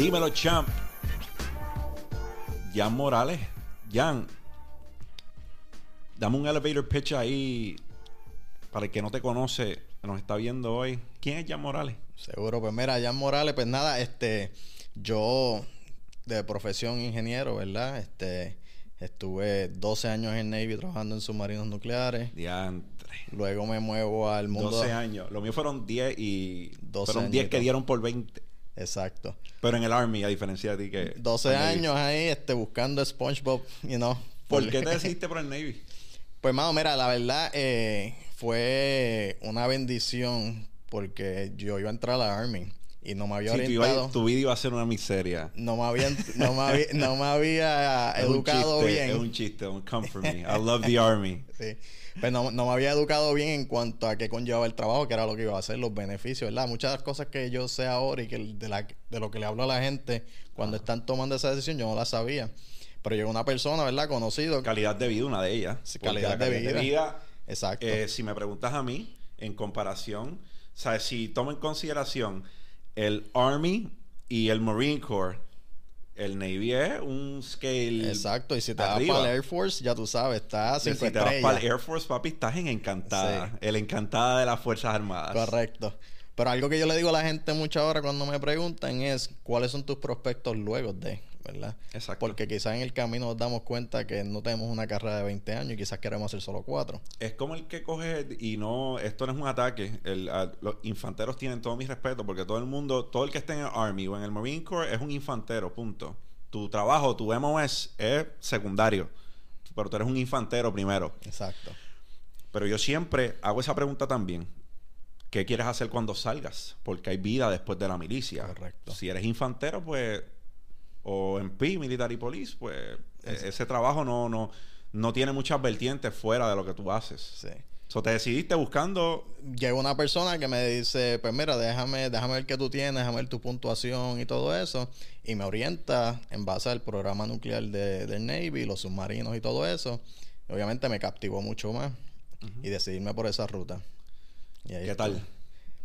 Dímelo, champ. Jan Morales. Jan, dame un elevator pitch ahí para el que no te conoce, que nos está viendo hoy. ¿Quién es Jan Morales? Seguro, pues mira, Jan Morales, pues nada, este, yo de profesión ingeniero, ¿verdad? Este, estuve 12 años en Navy trabajando en submarinos nucleares. Diantre. Luego me muevo al mundo. 12 años. Lo mío fueron 10 y. 12 fueron 10 que dieron por 20. Exacto. Pero en el Army, a diferencia de ti que. 12 en Navy. años ahí, este, buscando SpongeBob, you know. ¿Por qué te decidiste por el Navy? Pues, mano, mira, la verdad eh, fue una bendición porque yo iba a entrar a la Army y no me había Sí, tu, orientado. iba- tu vida iba a ser una miseria. No me había, no me había, no me había educado chiste, bien. Es un chiste, un come for me. I love the Army. Sí. Pues no, no me había educado bien en cuanto a qué conllevaba el trabajo, que era lo que iba a hacer, los beneficios, ¿verdad? Muchas de las cosas que yo sé ahora y que de, la, de lo que le hablo a la gente cuando están tomando esa decisión, yo no la sabía. Pero llegó una persona, ¿verdad? Conocido. Calidad de vida, una de ellas. Sí, Porque calidad la de vida. Exacto. eh, si me preguntas a mí, en comparación, ¿sabes? Si tomo en consideración el Army y el Marine Corps, el Navy es un scale. Exacto. Y si te vas arriba. para el Air Force, ya tú sabes, está a Si te vas para el Air Force, papi, estás en Encantada. Sí. El Encantada de las Fuerzas Armadas. Correcto. Pero algo que yo le digo a la gente muchas horas cuando me preguntan es cuáles son tus prospectos luego de, ¿verdad? Exacto. Porque quizás en el camino nos damos cuenta que no tenemos una carrera de 20 años y quizás queremos hacer solo cuatro. Es como el que coge y no, esto no es un ataque. El- a- los infanteros tienen todo mi respeto porque todo el mundo, todo el que esté en el Army o en el Marine Corps es un infantero, punto. Tu trabajo, tu MOS es secundario, pero tú eres un infantero primero. Exacto. Pero yo siempre hago esa pregunta también. ¿Qué quieres hacer cuando salgas? Porque hay vida después de la milicia. Correcto. Si eres infantero, pues, o MP, Military Police, pues e- ese trabajo no, no, no tiene muchas vertientes fuera de lo que tú haces. Sí. So, te decidiste buscando. Llega una persona que me dice, pues mira, déjame, déjame ver qué tú tienes, déjame ver tu puntuación y todo eso. Y me orienta en base al programa nuclear de, del Navy, los submarinos y todo eso. Y obviamente me captivó mucho más. Y decidirme por esa ruta. Y ahí ¿Qué estoy. tal?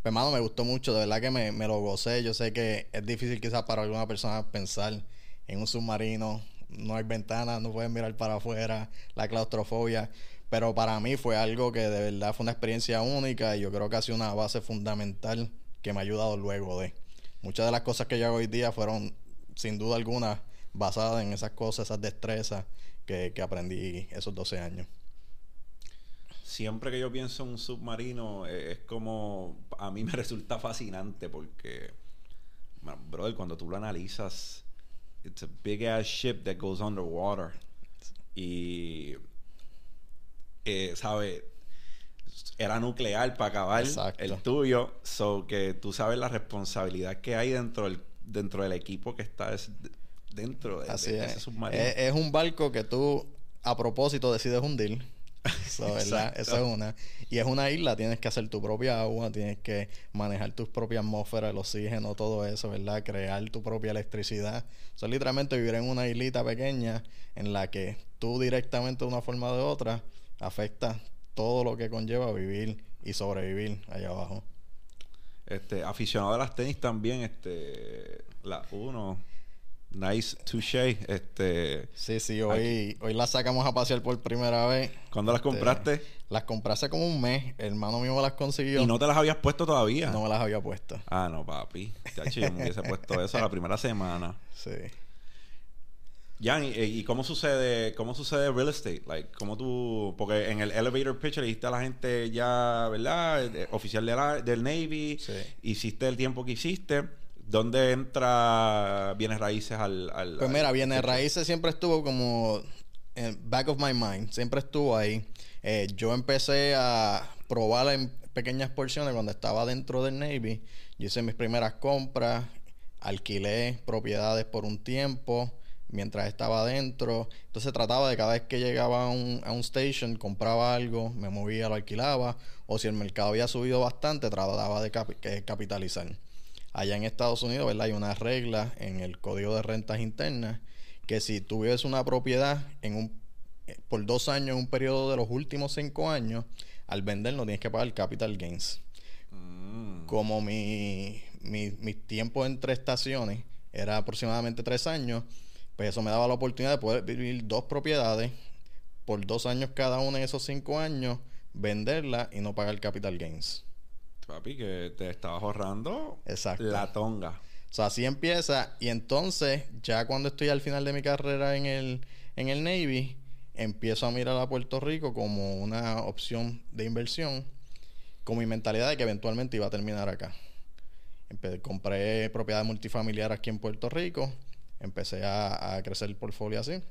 Pues, hermano, me gustó mucho, de verdad que me, me lo gocé. Yo sé que es difícil quizás para alguna persona pensar en un submarino. No hay ventanas, no puedes mirar para afuera, la claustrofobia. Pero para mí fue algo que de verdad fue una experiencia única y yo creo que ha sido una base fundamental que me ha ayudado luego de. Muchas de las cosas que yo hago hoy día fueron, sin duda alguna, basadas en esas cosas, esas destrezas que, que aprendí esos 12 años. Siempre que yo pienso en un submarino, eh, es como. A mí me resulta fascinante porque. brother, cuando tú lo analizas, it's a big ass ship that goes underwater. Y. Eh, ¿Sabes? Era nuclear para acabar Exacto. el tuyo. So que tú sabes la responsabilidad que hay dentro del, dentro del equipo que está es- dentro de, Así de es. ese submarino. Es, es un barco que tú a propósito decides hundir. So, ¿verdad? Eso es una. Y es una isla, tienes que hacer tu propia agua, tienes que manejar tu propia atmósfera, el oxígeno, todo eso, ¿verdad? Crear tu propia electricidad. Es literalmente vivir en una islita pequeña en la que tú directamente de una forma o de otra afecta todo lo que conlleva vivir y sobrevivir allá abajo. Este, aficionado a las tenis también, este, la uno, nice touche, este, Sí, sí, hoy, hoy las sacamos a pasear por primera vez. ¿cuándo las Este, compraste? Las compré hace como un mes. El hermano mío me las consiguió. Y no te las habías puesto todavía. No me las había puesto. Ah, no, papi. Chacho, yo me hubiese puesto eso la primera semana. Sí. Jan, ¿y, y cómo sucede, cómo sucede real estate? Like, ¿cómo tú, porque en el elevator pitch le dijiste a la gente ya, ¿verdad? Eh, Oficial de la- del Navy, Sí. hiciste el tiempo que hiciste. ¿Dónde entra bienes raíces al, al Pues mira, Bienes Raíces siempre estuvo como en back of my mind. Siempre estuvo ahí. Eh, yo empecé a probar en pequeñas porciones cuando estaba dentro del Navy. Yo hice mis primeras compras. Alquilé propiedades por un tiempo mientras estaba adentro. Entonces trataba de cada vez que llegaba a un, a un station, compraba algo, me movía, lo alquilaba. O si el mercado había subido bastante, trataba de capitalizar. Allá en Estados Unidos, ¿verdad? Hay una regla en el Código de Rentas Internas que si tú vives una propiedad en un, eh, por dos años en un periodo de los últimos cinco años, al vender no tienes que pagar capital gains. Mm. Como mi, mi, mis tiempos entre estaciones era aproximadamente tres años, pues eso me daba la oportunidad de poder vivir dos propiedades por dos años cada una en esos cinco años, venderla y no pagar capital gains. Papi, que te estabas ahorrando Exacto. la tonga. O sea, así empieza y entonces ya cuando estoy al final de mi carrera en el, en el Navy, empiezo a mirar a Puerto Rico como una opción de inversión con mi mentalidad de que eventualmente iba a terminar acá. Empe- compré propiedad multifamiliar aquí en Puerto Rico, empecé a, a crecer el portfolio así.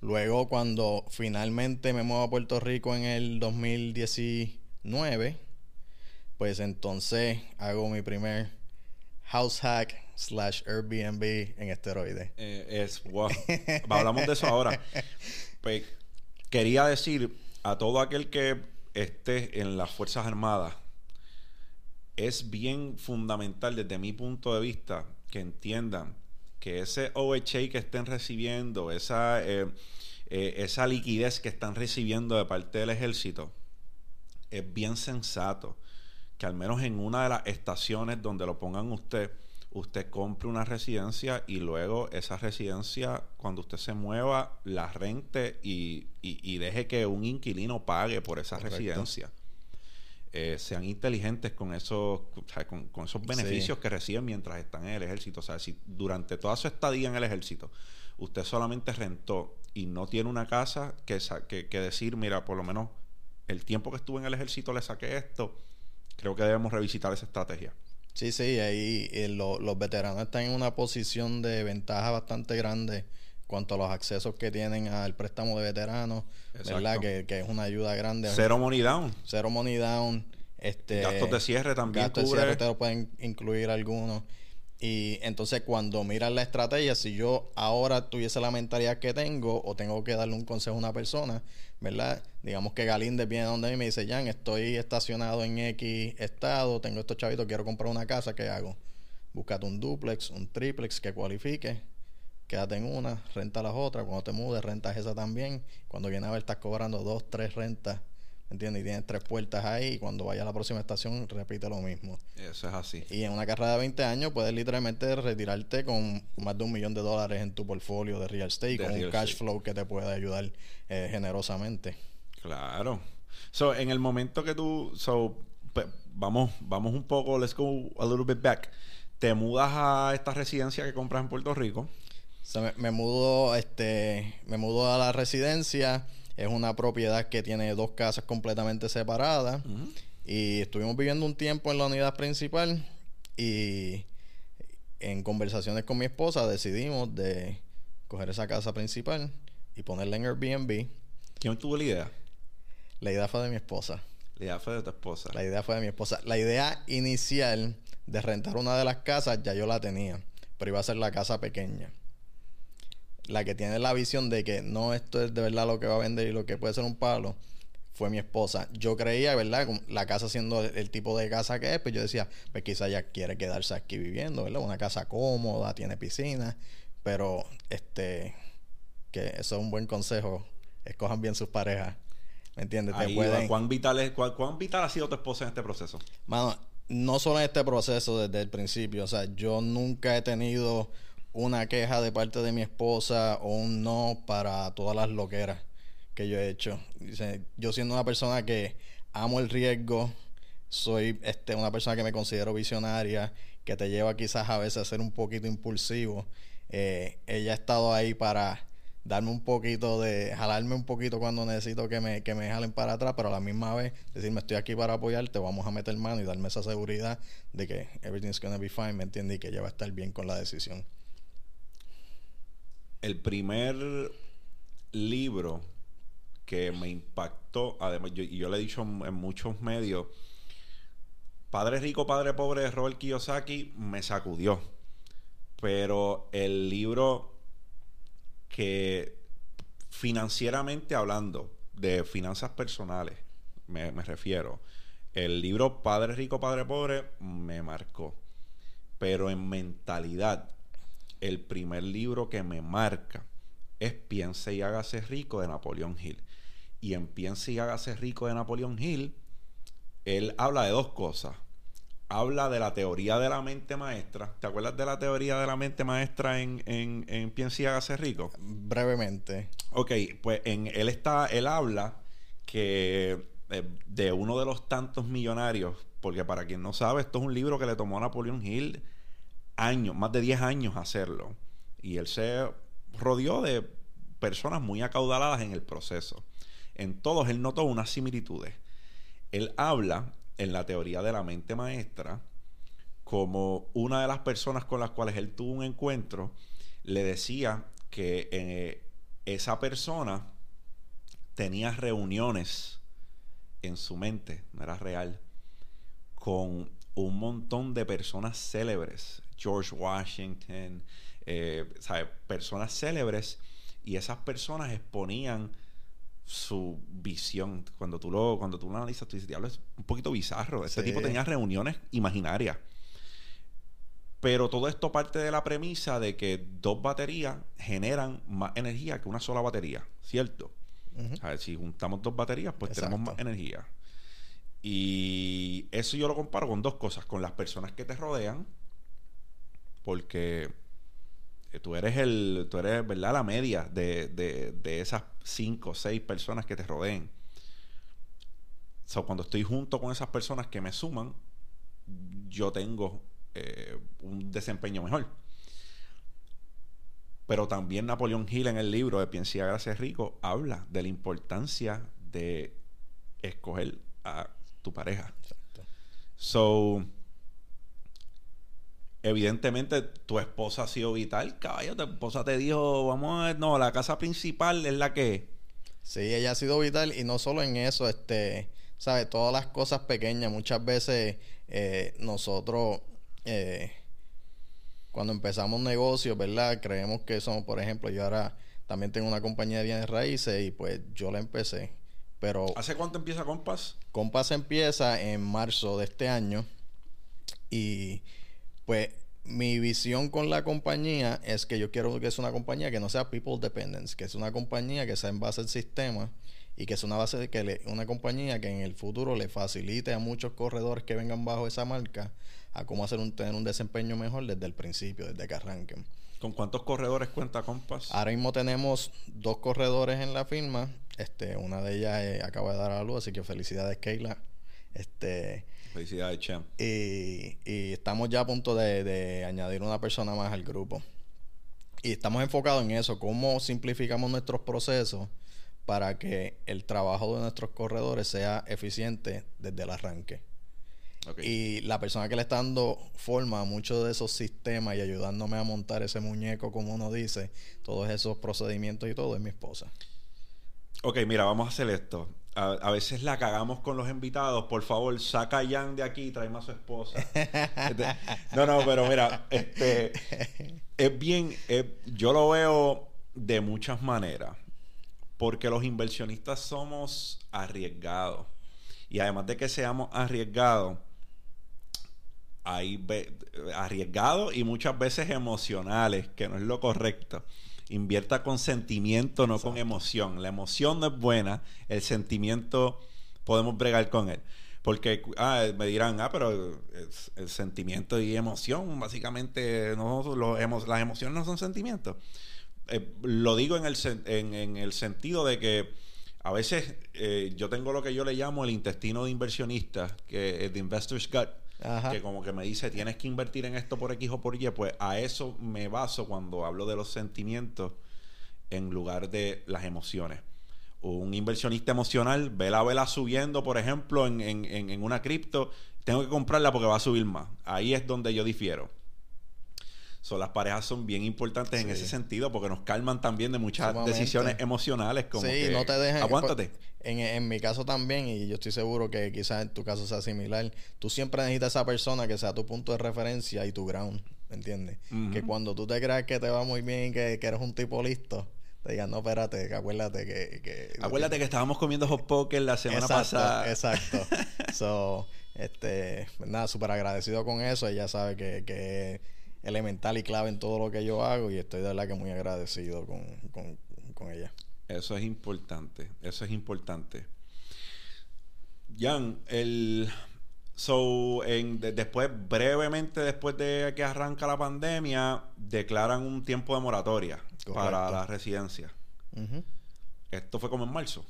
Luego cuando finalmente me muevo a Puerto Rico en el 2019, pues entonces hago mi primer house hack slash Airbnb en esteroides. Eh, es wow. Hablamos de eso ahora. Pues, quería decir a todo aquel que esté en las Fuerzas Armadas, es bien fundamental desde mi punto de vista que entiendan que ese OHA que estén recibiendo, esa, eh, eh, esa liquidez que están recibiendo de parte del ejército, es bien sensato que al menos en una de las estaciones donde lo pongan usted, usted compre una residencia y luego esa residencia, cuando usted se mueva, la rente y, y- y deje que un inquilino pague por esa Correcto. residencia. Eh, sean inteligentes con esos, con, con esos beneficios Sí. que reciben mientras están en el ejército. O sea, si durante toda su estadía en el ejército usted solamente rentó y no tiene una casa que, sa- que, que decir, mira, por lo menos el tiempo que estuve en el ejército le saqué esto, creo que debemos revisitar esa estrategia. Sí, sí, ahí eh, lo- los veteranos están en una posición de ventaja bastante grande cuanto a los accesos que tienen al préstamo de veteranos, ¿verdad? Exacto. Que, que es una ayuda grande. Cero money down. Cero money down. Este, Gastos de cierre también gastos de cierre te lo pueden incluir algunos. Y entonces cuando miras la estrategia, si yo ahora tuviese la mentalidad que tengo o tengo que darle un consejo a una persona, ¿verdad? Digamos que Galíndez viene donde me dice, Jan, estoy estacionado en X estado, tengo estos chavitos, quiero comprar una casa, ¿qué hago? Búscate un duplex, un triplex que cualifique, quédate en una, renta las otras, cuando te mudes rentas esa también, cuando viene a ver estás cobrando dos, tres rentas, ¿me ¿entiendes? Y tienes tres puertas ahí y cuando vayas a la próxima estación repite lo mismo. Eso es así. Y en una carrera de 20 años puedes literalmente retirarte con más de un millón de dólares en tu portfolio de real estate, De con real un cash estate. flow que te puede ayudar eh, generosamente. Claro. So, en el momento que tú, so, vamos, vamos un poco, let's go a little bit back. Te mudas a esta residencia que compras en Puerto Rico. O sea, me, me mudo, este, me mudo a la residencia. Es una propiedad que tiene dos casas completamente separadas. Y estuvimos viviendo un tiempo en la unidad principal. Y en conversaciones con mi esposa decidimos de coger esa casa principal y ponerla en Airbnb. ¿Quién tuvo la idea? La idea fue de mi esposa. La idea fue de tu esposa. La idea fue de mi esposa. La idea inicial de rentar una de las casas ya yo la tenía, pero iba a ser la casa pequeña. La que tiene la visión de que no esto es de verdad lo que va a vender y lo que puede ser un palo fue mi esposa. Yo creía, ¿verdad? La casa siendo el, tipo de casa que es, pues yo decía, pues quizá ella quiere quedarse aquí viviendo, ¿verdad? Una casa cómoda, tiene piscina, pero este que eso es un buen consejo. Escojan bien sus parejas. ¿Me entiendes? Te Ahí pueden- ¿Cuán, vital es- cuán, cuán vital ha sido tu esposa en este proceso? Mano, no solo en este proceso desde el principio, o sea, yo nunca he tenido una queja de parte de mi esposa o un no para todas las loqueras que yo he hecho. Yo siendo una persona que amo el riesgo, soy este una persona que me considero visionaria, que te lleva quizás a veces a ser un poquito impulsivo. Eh, ella ha estado ahí para darme un poquito de, jalarme un poquito cuando necesito que me, que me jalen para atrás, pero a la misma vez decirme estoy aquí para apoyarte, vamos a meter mano y darme esa seguridad de que everything's gonna be fine, ¿me entiendes? Y que ella va a estar bien con la decisión. El primer libro que me impactó, además, yo, le he dicho en, muchos medios, Padre Rico, Padre Pobre de Robert Kiyosaki me sacudió. Pero el libro que financieramente hablando, de finanzas personales, me refiero, el libro Padre Rico, Padre Pobre me marcó. Pero en mentalidad, el primer libro que me marca es Piense y hágase rico de Napoleón Hill. Y en Piense y hágase rico de Napoleón Hill, él habla de dos cosas. habla de la teoría de la mente maestra. ¿Te acuerdas de la teoría de la mente maestra en, en, en Piensa y hágase rico? Brevemente. Ok, pues en él está, él habla que eh, de uno de los tantos millonarios, porque para quien no sabe, esto es un libro que le tomó a Napoleón Hill años, más de 10 años hacerlo. Y él se rodeó de personas muy acaudaladas en el proceso. En todos él notó unas similitudes. Él habla en la teoría de la mente maestra como una de las personas con las cuales él tuvo un encuentro le decía que eh, esa persona tenía reuniones en su mente, no era real, con un montón de personas célebres, George Washington, eh, personas célebres, y esas personas exponían su visión. Cuando tú lo, cuando tú lo analizas, tú dices, diablo, es un poquito bizarro. Ese tipo tenía reuniones imaginarias. Pero todo esto parte de la premisa de que dos baterías generan más energía que una sola batería, ¿cierto? A ver, si juntamos dos baterías, pues tenemos más energía. Y eso yo lo comparo con dos cosas, con las personas que te rodean, porque eh, tú eres el, tú eres, ¿verdad? La media de, de, esas cinco o seis personas que te rodeen. So, cuando estoy junto con esas personas que me suman, yo tengo eh, un desempeño mejor. Pero también Napoleón Hill en el libro de Piensa Gracias Rico habla de la importancia de escoger a tu pareja. Exacto. So, evidentemente tu esposa ha sido vital, caballo, tu esposa te dijo, vamos a ver, no, la casa principal es la que... Sí, ella ha sido vital y no solo en eso, este, ¿sabes? Todas las cosas pequeñas, muchas veces eh, nosotros, eh, cuando empezamos negocios, ¿verdad? Creemos que somos, por ejemplo, yo ahora también tengo una compañía de bienes raíces y pues yo la empecé, pero... ¿Hace cuánto empieza Compass? Compass empieza en marzo de este año y pues mi visión con la compañía es que yo quiero que sea una compañía que no sea people dependence, que es una compañía que sea en base al sistema y que es una base de que le, una compañía que en el futuro le facilite a muchos corredores que vengan bajo esa marca a cómo hacer un tener un desempeño mejor desde el principio, desde que arranquen. ¿Con cuántos corredores cuenta Compass? Ahora mismo tenemos dos corredores en la firma. Este, una de ellas eh, acaba de dar a luz, así que felicidades, Keila. Este, Felicidades, Champ. Y, y, estamos ya a punto de, añadir una persona más al grupo. Y estamos enfocados en eso, cómo simplificamos nuestros procesos para que el trabajo de nuestros corredores sea eficiente desde el arranque. Y la persona que le está dando forma a muchos de esos sistemas y ayudándome a montar ese muñeco, como uno dice, todos esos procedimientos y todo, es mi esposa. Ok, mira, vamos a hacer esto a, veces la cagamos con los invitados. Por favor, saca a Jan de aquí y tráeme a su esposa. Este, no, no, pero mira, este es bien, yo lo veo de muchas maneras. Porque los inversionistas somos arriesgados. Y además de que seamos arriesgados, hay arriesgados y muchas veces emocionales, que no es lo correcto invierta con sentimiento, no con emoción. La emoción no es buena, el sentimiento podemos bregar con él. Porque ah, me dirán, ah, pero el, sentimiento y emoción, básicamente, no, las emociones no son sentimientos. Eh, lo digo en el, en, el sentido de que a veces eh, yo tengo lo que yo le llamo el intestino de inversionista, que es de Investor's Gut que como que me dice tienes que invertir en esto por X o por Y, pues a eso me baso cuando hablo de los sentimientos en lugar de las emociones. Un inversionista emocional ve la vela subiendo, por ejemplo, en, en, en una cripto, tengo que comprarla porque va a subir más. Ahí es donde yo difiero. Son las parejas son bien importantes en ese sentido porque nos calman también de muchas decisiones emocionales como sí, no te dejen aguántate en, en, mi caso también, y yo estoy seguro que quizás en tu caso sea similar, tú siempre necesitas esa persona que sea tu punto de referencia y tu ground, ¿me entiendes? Que cuando tú te creas que te va muy bien, que, que eres un tipo listo, te digan, no, espérate, que acuérdate que... que acuérdate que estábamos comiendo hot poker la semana pasada. Exacto. so, este, nada, súper agradecido con eso. Ella sabe que, que elemental y clave en todo lo que yo hago y estoy de verdad que muy agradecido con, con, con ella. Eso es importante, eso es importante. Jan, el So, en, de- después, brevemente después de que arranca la pandemia, declaran un tiempo de moratoria para Correcto. la residencia. Ujú. Esto fue como en marzo.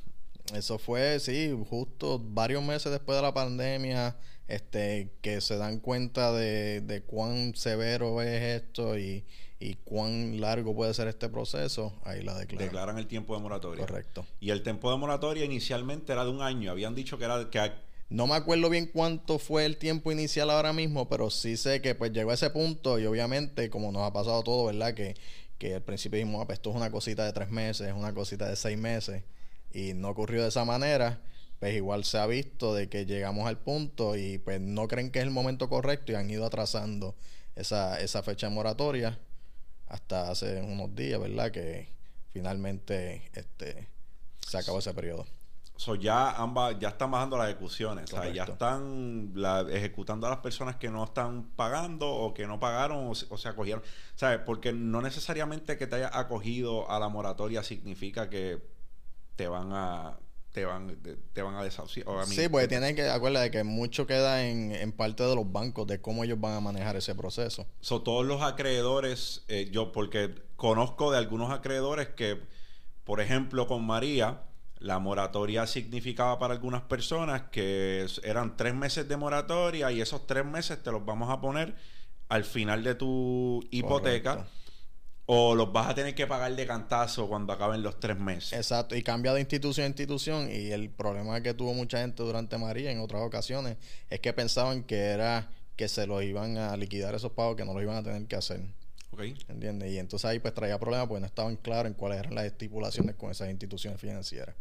Eso fue, sí, justo varios meses después de la pandemia, este, que se dan cuenta de, de cuán severo es esto y, y cuán largo puede ser este proceso, ahí la declaran. Declaran el tiempo de moratoria. Correcto. Y el tiempo de moratoria inicialmente era de un año. Habían dicho que era que No me acuerdo bien cuánto fue el tiempo inicial ahora mismo, pero sí sé que pues llegó a ese punto y obviamente como nos ha pasado todo, ¿verdad? Que, que al principio dijimos, ah, pues esto es una cosita de tres meses, es una cosita de seis meses y no ocurrió de esa manera, pues igual se ha visto de que llegamos al punto y pues no creen que es el momento correcto y han ido atrasando esa, esa fecha de moratoria hasta hace unos días, ¿verdad? Que finalmente este, se acabó ese periodo. So ya ambas, ya están bajando las ejecuciones. O sea, ya están la- ejecutando a las personas que no están pagando o que no pagaron o, se- o se acogieron. ¿Sabes? Porque no necesariamente que te hayas acogido a la moratoria significa que te van a te van te, van a desahuciar. o a mí- Sí, pues tienen que, acuérdate que mucho queda en, en parte de los bancos, de cómo ellos van a manejar ese proceso. So, todos los acreedores, eh, yo porque conozco de algunos acreedores que, por ejemplo, con María, la moratoria significaba para algunas personas que eran tres meses de moratoria y esos tres meses te los vamos a poner al final de tu hipoteca Correcto. O los vas a tener que pagar de cantazo cuando acaben los tres meses. Exacto, y cambia de institución a institución y el problema que tuvo mucha gente durante María en otras ocasiones es que pensaban que era que se los iban a liquidar esos pagos que no los iban a tener que hacer, ¿Ok? ¿entiendes? Y entonces ahí pues traía problemas porque no estaban claros en cuáles eran las estipulaciones con esas instituciones financieras.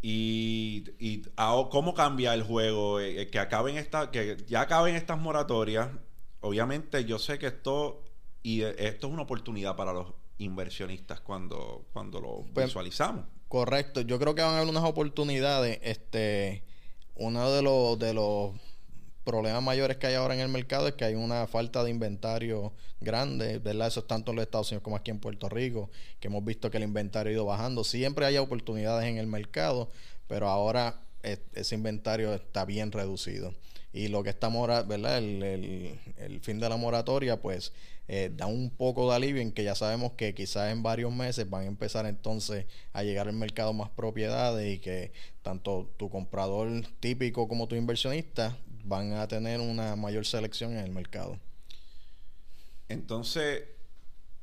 Y, y ahora, ¿cómo cambia el juego? Eh, eh, que acaben esta, que ya acaben estas moratorias. Obviamente, yo sé que esto y eh, esto es una oportunidad para los inversionistas cuando, cuando lo Pues- visualizamos. Correcto, yo creo que van a haber unas oportunidades. Este, uno de los, de los problemas mayores que hay ahora en el mercado es que hay una falta de inventario grande, ¿verdad? Eso es tanto en los Estados Unidos como aquí en Puerto Rico, que hemos visto que el inventario ha ido bajando. Siempre hay oportunidades en el mercado, pero ahora es- ese inventario está bien reducido. Y lo que está mora, ¿verdad? El, el- el fin de la moratoria, pues eh, da un poco de alivio en que ya sabemos que quizás en varios meses van a empezar entonces a llegar al mercado más propiedades y que tanto tu comprador típico como tu inversionista van a tener una mayor selección en el mercado. Entonces,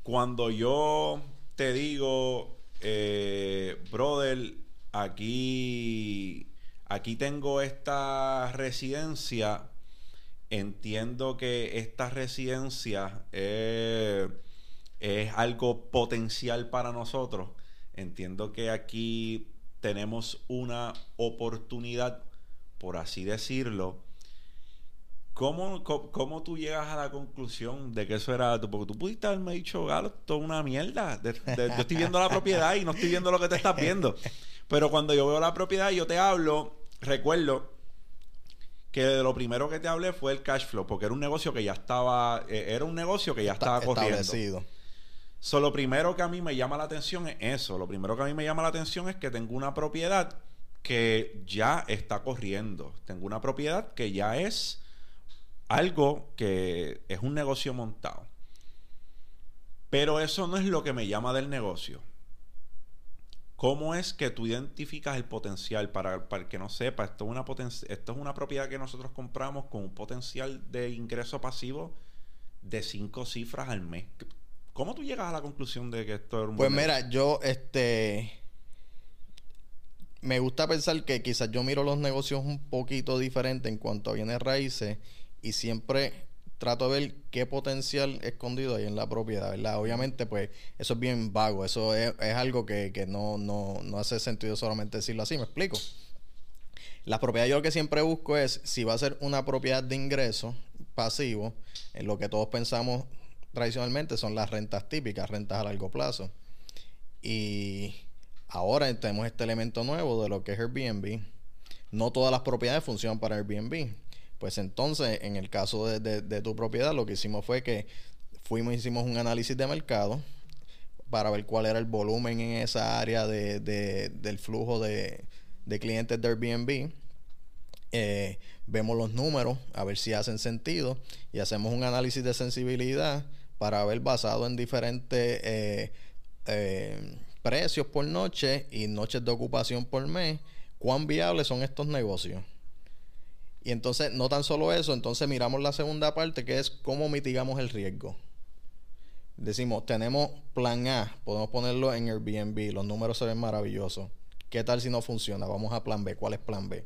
cuando yo te digo, eh, brother, aquí, aquí tengo esta residencia, entiendo que esta residencia eh, es algo potencial para nosotros. Entiendo que aquí tenemos una oportunidad, por así decirlo, ¿Cómo, cómo, cómo tú llegas a la conclusión de que eso era tú? Porque tú pudiste haberme dicho, Galo, esto es una mierda. De- de- yo estoy viendo la propiedad y no estoy viendo lo que te estás viendo. Pero cuando yo veo la propiedad yo te hablo, recuerdo que de lo primero que te hablé fue el cash flow, porque era un negocio que ya estaba, eh, era un negocio que ya estaba Está corriendo. establecido. So, lo primero que a mí me llama la atención es eso. Lo primero que a mí me llama la atención es que tengo una propiedad que ya está corriendo. Tengo una propiedad que ya es algo que es un negocio montado. Pero eso no es lo que me llama del negocio. ¿Cómo es que tú identificas el potencial? Para, para el que no sepa, esto es, una poten- esto es una propiedad que nosotros compramos con un potencial de ingreso pasivo de cinco cifras al mes. ¿Cómo tú llegas a la conclusión de que esto es un Pues mira, yo este me gusta pensar que quizás yo miro los negocios un poquito diferente en cuanto a bienes raíces y siempre trato de ver qué potencial escondido hay en la propiedad, ¿verdad? Obviamente, pues eso es bien vago, eso es, algo que, que no, no, no hace sentido solamente decirlo así, ¿me explico? La propiedad yo lo que siempre busco es si va a ser una propiedad de ingreso pasivo, en lo que todos pensamos tradicionalmente son las rentas típicas, rentas a largo plazo. Y ahora tenemos este elemento nuevo de lo que es Airbnb. No todas las propiedades funcionan para Airbnb. Pues entonces, en el caso de, de- tu propiedad, lo que hicimos fue que fuimos, hicimos un análisis de mercado para ver cuál era el volumen en esa área de, de- del flujo de, de clientes de Airbnb. eh, vemos los números, a ver si hacen sentido y hacemos un análisis de sensibilidad para ver basado en diferentes eh, eh, precios por noche y noches de ocupación por mes, cuán viables son estos negocios. Y entonces, no tan solo eso, entonces miramos la segunda parte que es cómo mitigamos el riesgo. Decimos, tenemos plan A, podemos ponerlo en Airbnb, los números se ven maravillosos. ¿Qué tal si no funciona? Vamos a plan B. ¿Cuál es plan B?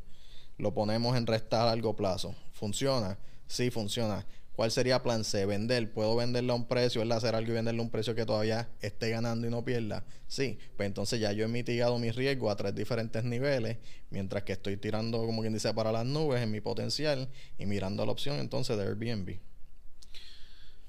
Lo ponemos en resta a largo plazo. ¿Funciona? Sí, funciona. ¿Cuál sería plan C? Vender. ¿Puedo venderle a un precio, ¿verdad? hacer algo y venderle a un precio que todavía esté ganando y no pierda? Sí. Pues entonces ya yo he mitigado mi riesgo a tres diferentes niveles, mientras que estoy tirando, como quien dice, para las nubes en mi potencial y mirando la opción entonces de Airbnb.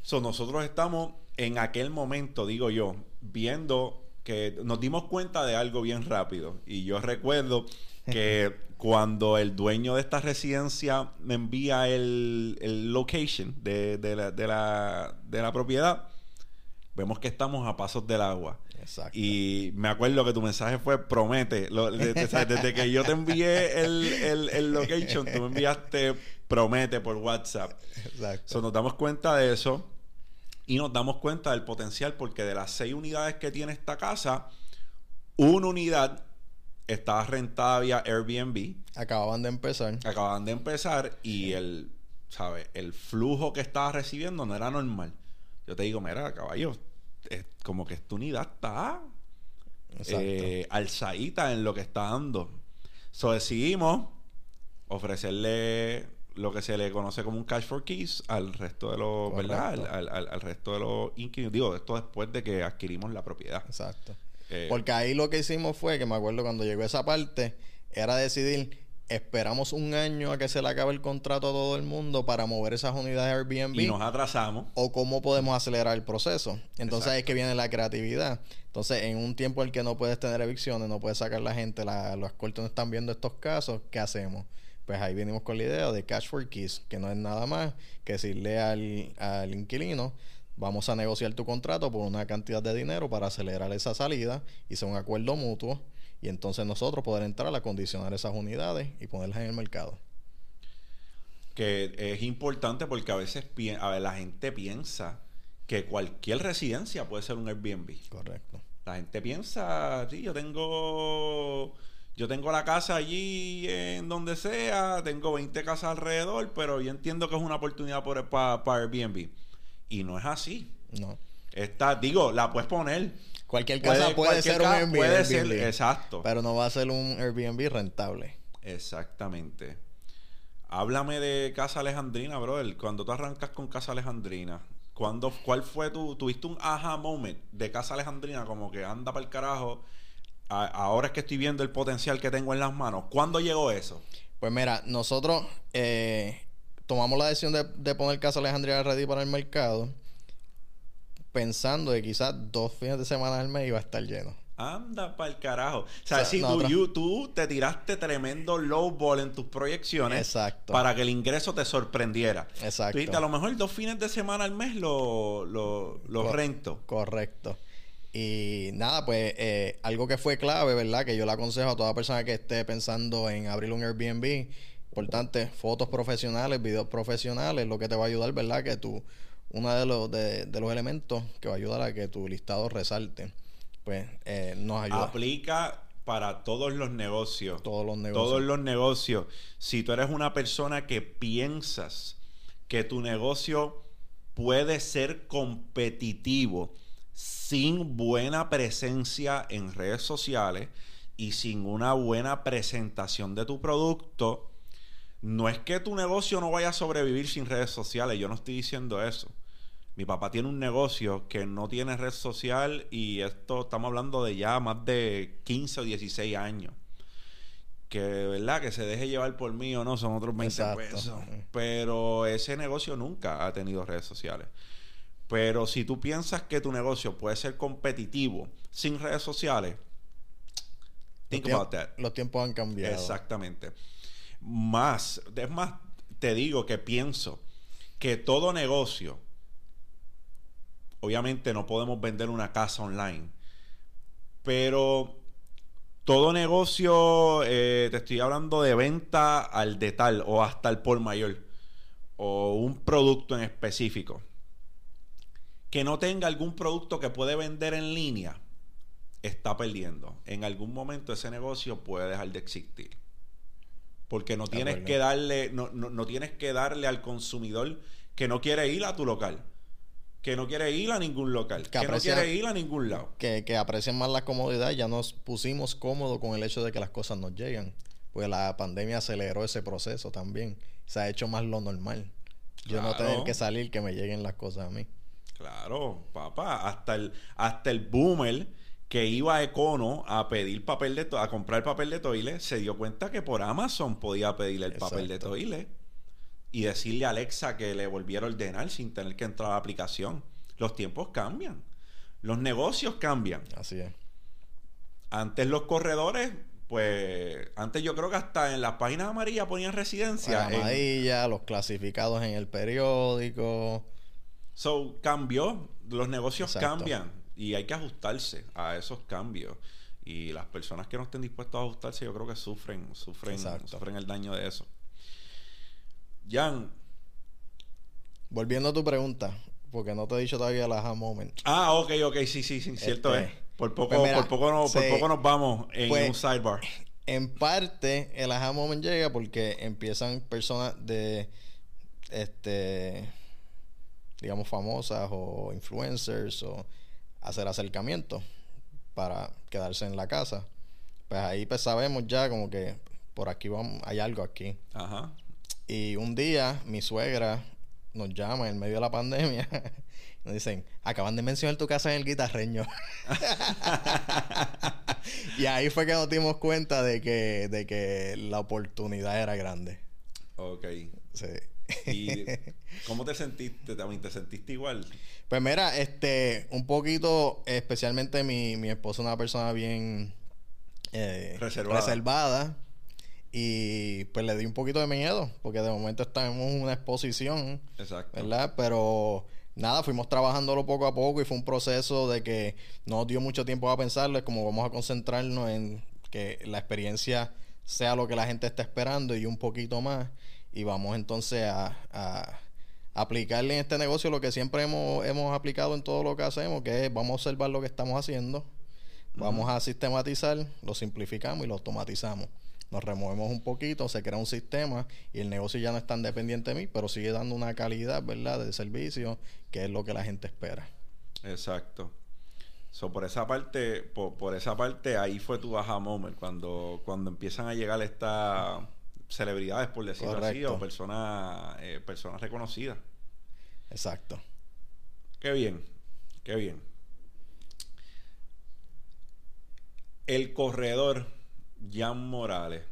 So, nosotros estamos en aquel momento, digo yo, viendo que nos dimos cuenta de algo bien rápido. Y yo recuerdo que cuando el dueño de esta residencia me envía el, el location de, de, la, de, la, de la propiedad, vemos que estamos a pasos del agua. Exacto. Y me acuerdo que tu mensaje fue promete. desde, que yo te envié el, el, el, location, tú me enviaste promete por WhatsApp. Exacto. So, nos damos cuenta de eso y nos damos cuenta del potencial porque de las seis unidades que tiene esta casa, una unidad estaba rentada vía Airbnb. Acababan de empezar. Acababan de empezar y el, ¿sabes? El flujo que estaba recibiendo no era normal. Yo te digo, mira, caballo, es como que esta unidad está eh, alzadita en lo que está dando. So decidimos ofrecerle lo que se le conoce como un cash for keys al resto de los, ¿verdad? Al, al, al, resto de los inquilinos. Digo, esto después de que adquirimos la propiedad. Exacto. Eh, Porque ahí lo que hicimos fue, que me acuerdo cuando llegó esa parte, era decidir, esperamos un año a que se le acabe el contrato a todo el mundo para mover esas unidades Airbnb. Y nos atrasamos. O cómo podemos acelerar el proceso. Entonces ahí es que viene la creatividad. Entonces, en un tiempo en el que no puedes tener evicciones, no puedes sacar la gente, la, los cortes no están viendo estos casos, ¿qué hacemos? Pues ahí venimos con la idea de Cash for Keys, que no es nada más que decirle al, al inquilino, vamos a negociar tu contrato por una cantidad de dinero para acelerar esa salida y sea un acuerdo mutuo y entonces nosotros poder entrar a condicionar esas unidades y ponerlas en el mercado. Que es importante porque a veces a ver, la gente piensa que cualquier residencia puede ser un Airbnb. Correcto. La gente piensa, sí, yo tengo yo tengo la casa allí en donde sea, tengo 20 casas alrededor, pero yo entiendo que es una oportunidad para Airbnb. Y no es así. No. Está, digo, la puedes poner. Cualquier casa puede, ser un Airbnb. Puede ser, exacto. Pero no va a ser un Airbnb rentable. Exactamente. Háblame de Casa Alejandrina, brother. Cuando tú arrancas con Casa Alejandrina, ¿cuándo, ¿cuál fue tu... Tuviste un aha moment de Casa Alejandrina como que anda para el carajo? ahora es que estoy viendo el potencial que tengo en las manos. ¿Cuándo llegó eso? Pues mira, nosotros eh, tomamos la decisión de, poner Casa Alejandría ready para el mercado, pensando que quizás dos fines de semana al mes iba a estar lleno. Anda para el carajo. O sea, si tú, te tiraste tremendo low ball en tus proyecciones Exacto. para que el ingreso te sorprendiera. Exacto. Tú a lo mejor dos fines de semana al mes lo, lo, rento. Correcto. Y nada, pues eh, algo que fue clave, ¿verdad? Que yo le aconsejo a toda persona que esté pensando en abrir un Airbnb importante, fotos profesionales, videos profesionales, lo que te va a ayudar, ¿verdad? Que tú, uno de los, de, los elementos que va a ayudar a que tu listado resalte, pues eh, nos ayuda. Aplica para todos los negocios. Todos los negocios. Todos los negocios. Si tú eres una persona que piensas que tu negocio puede ser competitivo sin buena presencia en redes sociales y sin una buena presentación de tu producto, no es que tu negocio no vaya a sobrevivir sin redes sociales, yo no estoy diciendo eso. Mi papá tiene un negocio que no tiene red social y esto estamos hablando de ya más de 15 o 16 años. Que, ¿verdad? Que se deje llevar por mí o no, son otros 20 pesos. Pero ese negocio nunca ha tenido redes sociales. Pero si tú piensas que tu negocio puede ser competitivo sin redes sociales, think about that. Los tiempos han cambiado. Exactamente. Más, es más, te digo que pienso que todo negocio, obviamente no podemos vender una casa online, pero todo negocio, eh, te estoy hablando de venta al detal o hasta el por mayor, o un producto en específico, que no tenga algún producto que puede vender en línea, está perdiendo. En algún momento ese negocio puede dejar de existir. Porque no tienes que darle, no, no, no tienes que darle al consumidor que no quiere ir a tu local que no quiere ir a ningún local, que, no quiere ir a ningún lado. Que, que aprecian más la comodidad, ya nos pusimos cómodos con el hecho de que las cosas nos llegan. Pues la pandemia aceleró ese proceso también. Se ha hecho más lo normal. Yo no tener que salir, que me lleguen las cosas a mí. Claro, papá. Hasta el, hasta el boomer que iba a Econo a pedir papel de a comprar papel de toile, se dio cuenta que por Amazon podía pedirle el papel de toile y decirle a Alexa que le volviera a ordenar sin tener que entrar a la aplicación. Los tiempos cambian. Los negocios cambian. Así es. Antes los corredores, pues, antes yo creo que hasta en las páginas amarillas ponían residencia. Amarilla, los clasificados en el periódico. So, cambió. Los negocios cambian y hay que ajustarse a esos cambios. Y las personas que no estén dispuestas a ajustarse, yo creo que sufren, sufren, sufren el daño de eso. Jan. Volviendo a tu pregunta, porque no te he dicho todavía el aha moment. Ah, ok, ok, sí, sí, sí, cierto este, es. Por poco, pues por, poco no, por poco nos vamos en pues, un sidebar. En parte, el aha moment llega porque empiezan personas de, este, digamos, famosas o influencers o hacer acercamientos para quedarse en la casa. Pues ahí pues sabemos ya como que por aquí vamos, hay algo aquí. Ajá. Y un día mi suegra nos llama en medio de la pandemia. nos dicen, acaban de mencionar tu casa en el guitarreño. y ahí fue que nos dimos cuenta de que, de que la oportunidad era grande. Ok. Sí. ¿Y cómo te sentiste? ¿Te sentiste igual? Pues mira, este, un poquito, especialmente mi, mi esposa es una persona bien eh, reservada y pues le di un poquito de miedo, porque de momento estamos en una exposición. Exacto. ¿Verdad? Pero nada, fuimos trabajándolo poco a poco y fue un proceso de que no dio mucho tiempo a pensarlo. Es como vamos a concentrarnos en que la experiencia sea lo que la gente está esperando y un poquito más. Y vamos entonces a, a aplicarle en este negocio lo que siempre hemos, hemos aplicado en todo lo que hacemos, que es vamos a observar lo que estamos haciendo, vamos a sistematizar, lo simplificamos y lo automatizamos nos removemos un poquito, se crea un sistema y el negocio ya no es tan dependiente de mí, pero sigue dando una calidad, ¿verdad?, de servicio que es lo que la gente espera. Exacto. So, por esa parte, por, esa parte, ahí fue tu aha moment, cuando, cuando empiezan a llegar estas celebridades, por decirlo así, o personas, eh, personas reconocidas. Exacto. Qué bien, qué bien. El corredor Jan Morales,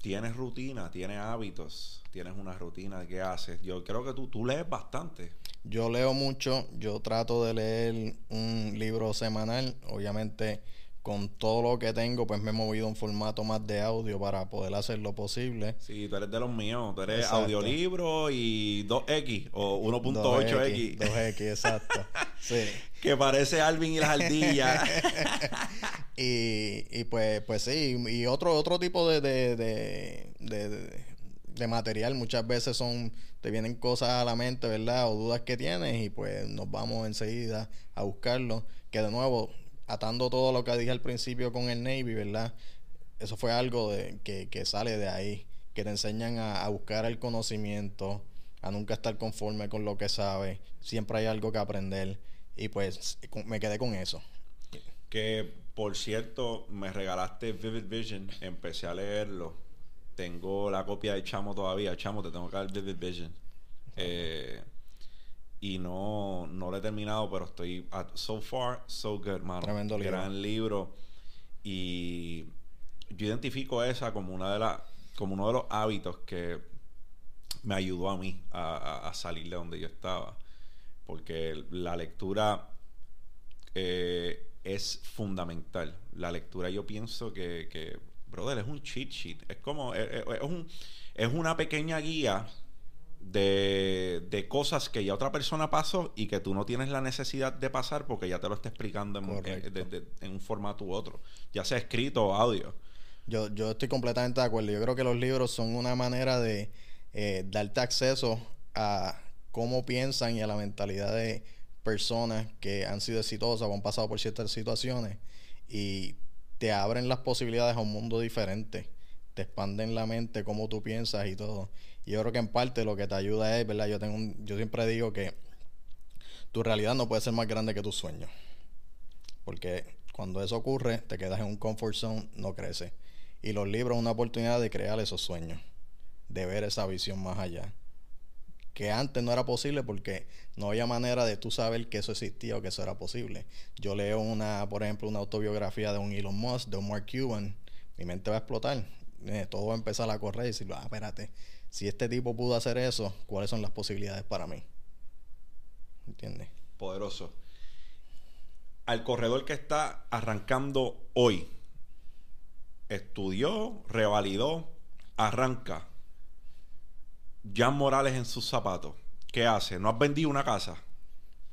tienes rutina, tienes hábitos, tienes una rutina qué haces. Yo creo que tú, tú lees bastante. Yo leo mucho, yo trato de leer un libro semanal, obviamente con todo lo que tengo, pues me he movido un formato más de audio para poder hacer lo posible. Sí, tú eres de los míos, tú eres audiolibro y 2X o 1.8X. 2X, exacto. sí. Que parece Alvin y las ardillas. y, y pues, pues sí, y otro, otro tipo de, de, de, de, material muchas veces son, te vienen cosas a la mente, ¿verdad? O dudas que tienes y pues nos vamos enseguida a buscarlo. Que de nuevo, atando todo lo que dije al principio con el Navy, ¿verdad? Eso fue algo de, que, que sale de ahí, que te enseñan a, buscar el conocimiento, a nunca estar conforme con lo que sabes, siempre hay algo que aprender y pues me quedé con eso. Que por cierto, me regalaste Vivid Vision, empecé a leerlo. Tengo la copia de Chamo todavía. Chamo, te tengo que dar Vivid Vision. Eh, y no, no lo he terminado, pero estoy so far so good, mano. Tremendo libro. Gran libro. Y yo identifico esa como una de las como uno de los hábitos que me ayudó a mí a, salir de donde yo estaba. Porque la lectura eh, es fundamental. La lectura yo pienso que, que brother, es un cheat sheet. Es como, es, un, es una pequeña guía de, de cosas que ya otra persona pasó y que tú no tienes la necesidad de pasar porque ya te lo está explicando en, Correcto. en- de- de- en un formato u otro, ya sea escrito o audio. Yo, yo estoy completamente de acuerdo. Yo creo que los libros son una manera de eh, darte acceso a cómo piensan y a la mentalidad de personas que han sido exitosas o han pasado por ciertas situaciones y te abren las posibilidades a un mundo diferente. Te expanden la mente, cómo tú piensas y todo. Y yo creo que en parte lo que te ayuda es, ¿verdad? Yo, tengo un- yo siempre digo que tu realidad no puede ser más grande que tus sueños. Porque cuando eso ocurre, te quedas en un comfort zone, no creces. Y los libros son una oportunidad de crear esos sueños, de ver esa visión más allá. Que antes no era posible porque no había manera de tú saber que eso existía o que eso era posible. Yo leo una, por ejemplo, una autobiografía de un Elon Musk, de un Mark Cuban, mi mente va a explotar. Eh, todo va a empezar a correr y decir, ah, espérate, si este tipo pudo hacer eso, ¿cuáles son las posibilidades para mí? ¿Entiendes? Poderoso. Al corredor que está arrancando hoy, estudió, revalidó, arranca. Jan Morales en sus zapatos. ¿Qué hace? ¿No has vendido una casa?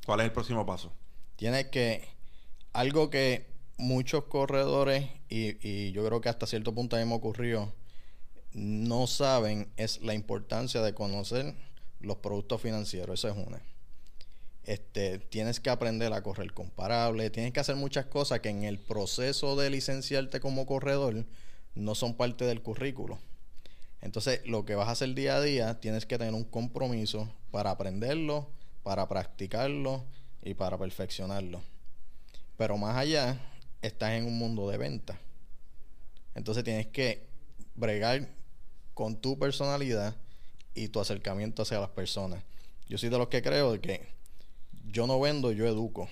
¿Cuál es el próximo paso? Tienes que. Algo que muchos corredores, y, y yo creo que hasta cierto punto a mí me ocurrió, no saben es la importancia de conocer los productos financieros. Eso es una. Este, tienes que aprender a correr comparable, tienes que hacer muchas cosas que en el proceso de licenciarte como corredor no son parte del currículo. Entonces, lo que vas a hacer día a día, tienes que tener un compromiso para aprenderlo, para practicarlo y para perfeccionarlo. Pero más allá, estás en un mundo de venta. Entonces, tienes que bregar con tu personalidad y tu acercamiento hacia las personas. Yo soy de los que creo que yo no vendo, yo educo.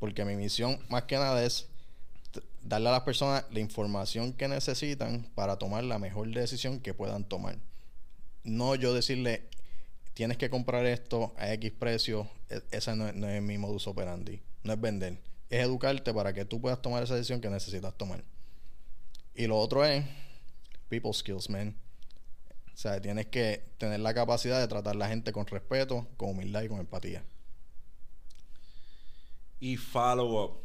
Porque mi misión más que nada es darle a las personas la información que necesitan para tomar la mejor decisión que puedan tomar. No yo decirle, tienes que comprar esto a X precio, e- ese no es, no es mi modus operandi. No es vender, es educarte para que tú puedas tomar esa decisión que necesitas tomar. Y lo otro es people skills, man. O sea, tienes que tener la capacidad de tratar a la gente con respeto, con humildad y con empatía. Y follow up.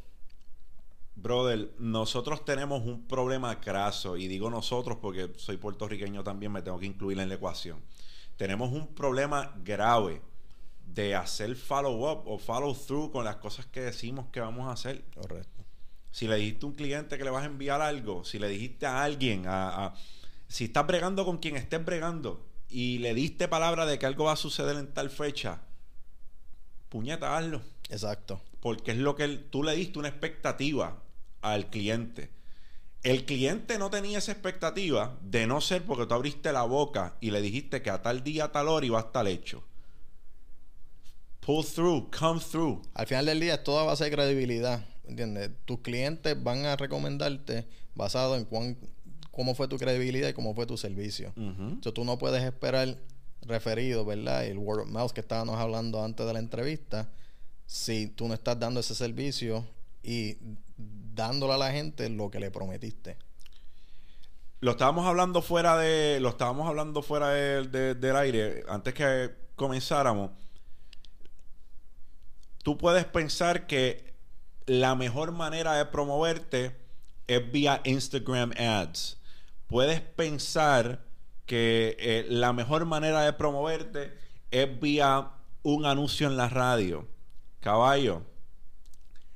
Brother, nosotros tenemos un problema craso, y digo nosotros porque soy puertorriqueño también, me tengo que incluir en la ecuación. Tenemos un problema grave de hacer follow up o follow through con las cosas que decimos que vamos a hacer. Correcto. Si le dijiste a un cliente que le vas a enviar algo, si le dijiste a alguien, a, a- si estás bregando con quien estés bregando y le diste palabra de que algo va a suceder en tal fecha, puñeta, hazlo. Exacto. Porque es lo que tú le diste una expectativa al cliente. El cliente no tenía esa expectativa de no ser porque tú abriste la boca y le dijiste que a tal día, a tal hora iba a estar hecho. Pull through, come through. Al final del día, toda base de credibilidad. ¿Entiendes? Tus clientes van a recomendarte basado en cuán, cómo fue tu credibilidad y cómo fue tu servicio. Ujú. Entonces, tú no puedes esperar referido, ¿verdad? El word of mouth que estábamos hablando antes de la entrevista, si tú no estás dando ese servicio y dándole a la gente lo que le prometiste. Lo estábamos hablando fuera de. Lo estábamos hablando fuera de- de- del aire. Antes que comenzáramos. Tú puedes pensar que la mejor manera de promoverte es vía Instagram ads. Puedes pensar que eh, la mejor manera de promoverte es vía un anuncio en la radio. Caballo,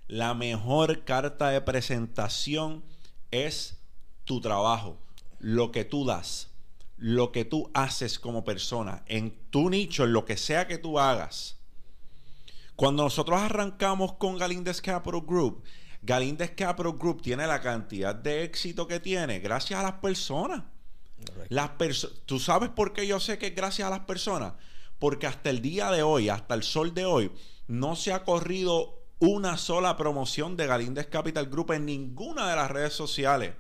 la mejor carta de presentación es tu trabajo, lo que tú das, lo que tú haces como persona, en tu nicho, en lo que sea que tú hagas. Cuando nosotros arrancamos con Galíndez Capital Group, Galíndez Capital Group tiene la cantidad de éxito que tiene gracias a las personas. Las perso- ¿Tú sabes por qué yo sé que es gracias a las personas? Porque hasta el día de hoy, hasta el sol de hoy, no se ha corrido una sola promoción de Galíndez Capital Group en ninguna de las redes sociales.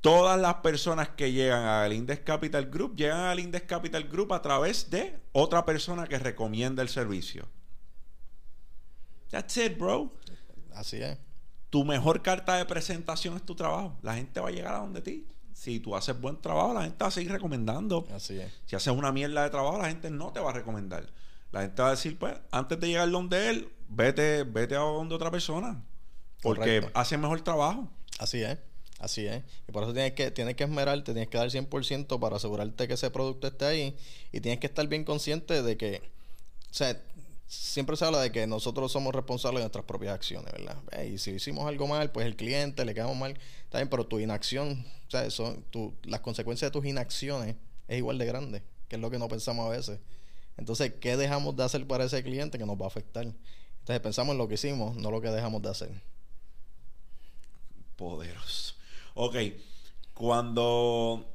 Todas las personas que llegan a Galíndez Capital Group llegan a Galíndez Capital Group a través de otra persona que recomienda el servicio. That's it, bro. Así es. Tu mejor carta de presentación es tu trabajo. La gente va a llegar a donde ti. si tú haces buen trabajo, la gente va a seguir recomendando. Así es. Si haces una mierda de trabajo, la gente no te va a recomendar. La gente va a decir, pues, antes de llegar donde él, vete, vete a donde otra persona. Porque Correcto. hace mejor trabajo. Así es, así es. Y por eso tienes que, tienes que esmerarte, tienes que dar 100% para asegurarte que ese producto esté ahí. Y tienes que estar bien consciente de que, o sea, siempre se habla de que nosotros somos responsables de nuestras propias acciones, ¿verdad? Y si hicimos algo mal, pues el cliente le quedamos mal, bien, pero tu inacción, sea, eso, tu, las consecuencias de tus inacciones es igual de grande, que es lo que no pensamos a veces. Entonces, ¿qué dejamos de hacer para ese cliente que nos va a afectar? Entonces, pensamos en lo que hicimos, no lo que dejamos de hacer. Poderoso. Ok. Cuando.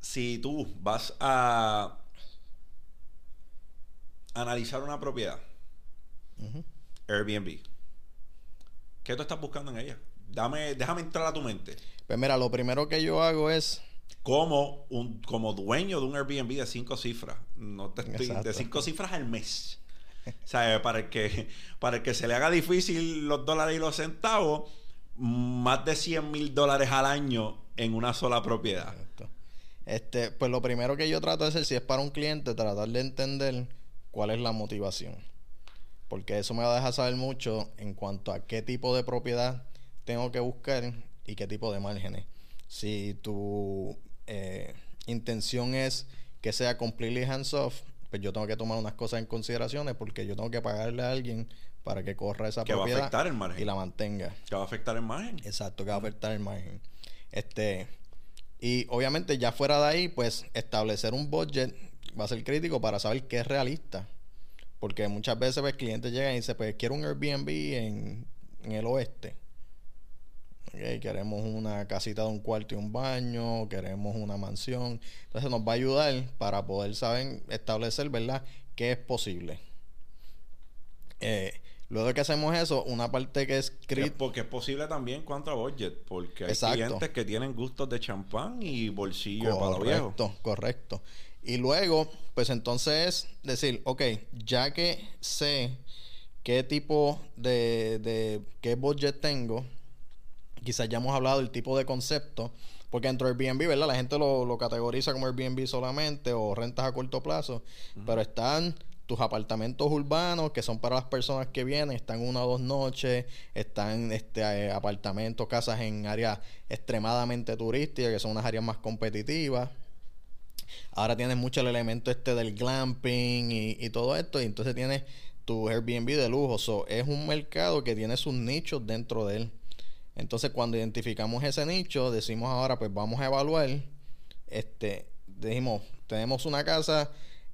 Si tú vas a. Analizar una propiedad. Airbnb. ¿Qué tú estás buscando en ella? Dame, déjame entrar a tu mente. Pues mira, lo primero que yo hago es Como, un, como dueño de un Airbnb de cinco cifras. No te estoy- de cinco cifras al mes. O sea, para el, que, para el que se le haga difícil los dólares y los centavos, más de 100 mil dólares al año en una sola propiedad. Este, pues lo primero que yo trato de hacer, si es para un cliente, tratar de entender cuál es la motivación. Porque eso me va a dejar saber mucho en cuanto a qué tipo de propiedad tengo que buscar y qué tipo de márgenes. Si tu eh, intención es que sea completely hands off, pues yo tengo que tomar unas cosas en consideraciones porque yo tengo que pagarle a alguien para que corra esa Que va a propiedad afectar el margen. y la mantenga. Que va a afectar el margen. Exacto, que va a afectar el margen. Este, y obviamente ya fuera de ahí, pues establecer un budget va a ser crítico para saber qué es realista. Porque muchas veces pues, clientes llegan y dicen, pues quiero un Airbnb en, en el oeste. Queremos una casita de un cuarto y un baño, queremos una mansión. Entonces nos va a ayudar para poder saber establecer, ¿verdad?, qué es posible. Eh, luego de que hacemos eso, una parte que es crítica. Porque es posible también cuanto a budget. Porque hay Exacto. clientes que tienen gustos de champán y bolsillo para los viejos. Correcto, correcto. Y luego, pues entonces es decir, ok, ya que sé qué tipo de, de qué budget tengo, quizás ya hemos hablado del tipo de concepto, porque dentro de Airbnb, ¿verdad? La gente lo, lo categoriza como Airbnb solamente o rentas a corto plazo, pero están tus apartamentos urbanos que son para las personas que vienen, están una o dos noches, están este eh, apartamentos, casas en áreas extremadamente turísticas, que son unas áreas más competitivas. Ahora tienes mucho el elemento este del glamping y, y todo esto, y entonces tienes tu Airbnb de lujo. So, es un mercado que tiene sus nichos dentro de él. Entonces, cuando identificamos ese nicho, decimos ahora, pues vamos a evaluar. Este, dijimos, tenemos una casa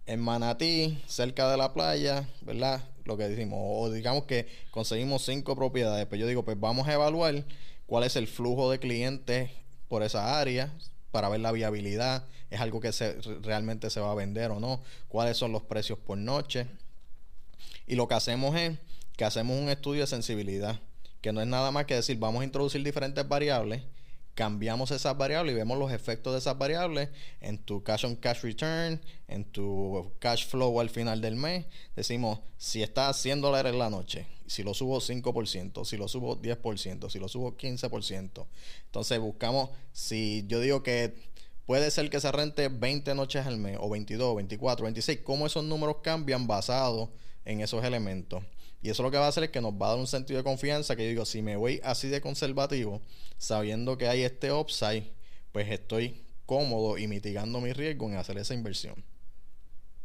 en Manatí, cerca de la playa, ¿verdad? Lo que decimos, o digamos que conseguimos cinco propiedades. Pues yo digo, pues vamos a evaluar cuál es el flujo de clientes por esa área para ver la viabilidad, es algo que se, realmente se va a vender o no, cuáles son los precios por noche. Y lo que hacemos es que hacemos un estudio de sensibilidad, que no es nada más que decir, vamos a introducir diferentes variables, cambiamos esas variables y vemos los efectos de esas variables en tu cash on cash return, en tu cash flow al final del mes. Decimos, si está a 100 dólares la noche, si lo subo 5%, si lo subo 10%, si lo subo 15%. Entonces buscamos, si yo digo que puede ser que se rente 20 noches al mes, o 22, 24, 26, cómo esos números cambian basados en esos elementos. Y eso lo que va a hacer es que nos va a dar un sentido de confianza que yo digo, si me voy así de conservativo, sabiendo que hay este upside, pues estoy cómodo y mitigando mi riesgo en hacer esa inversión.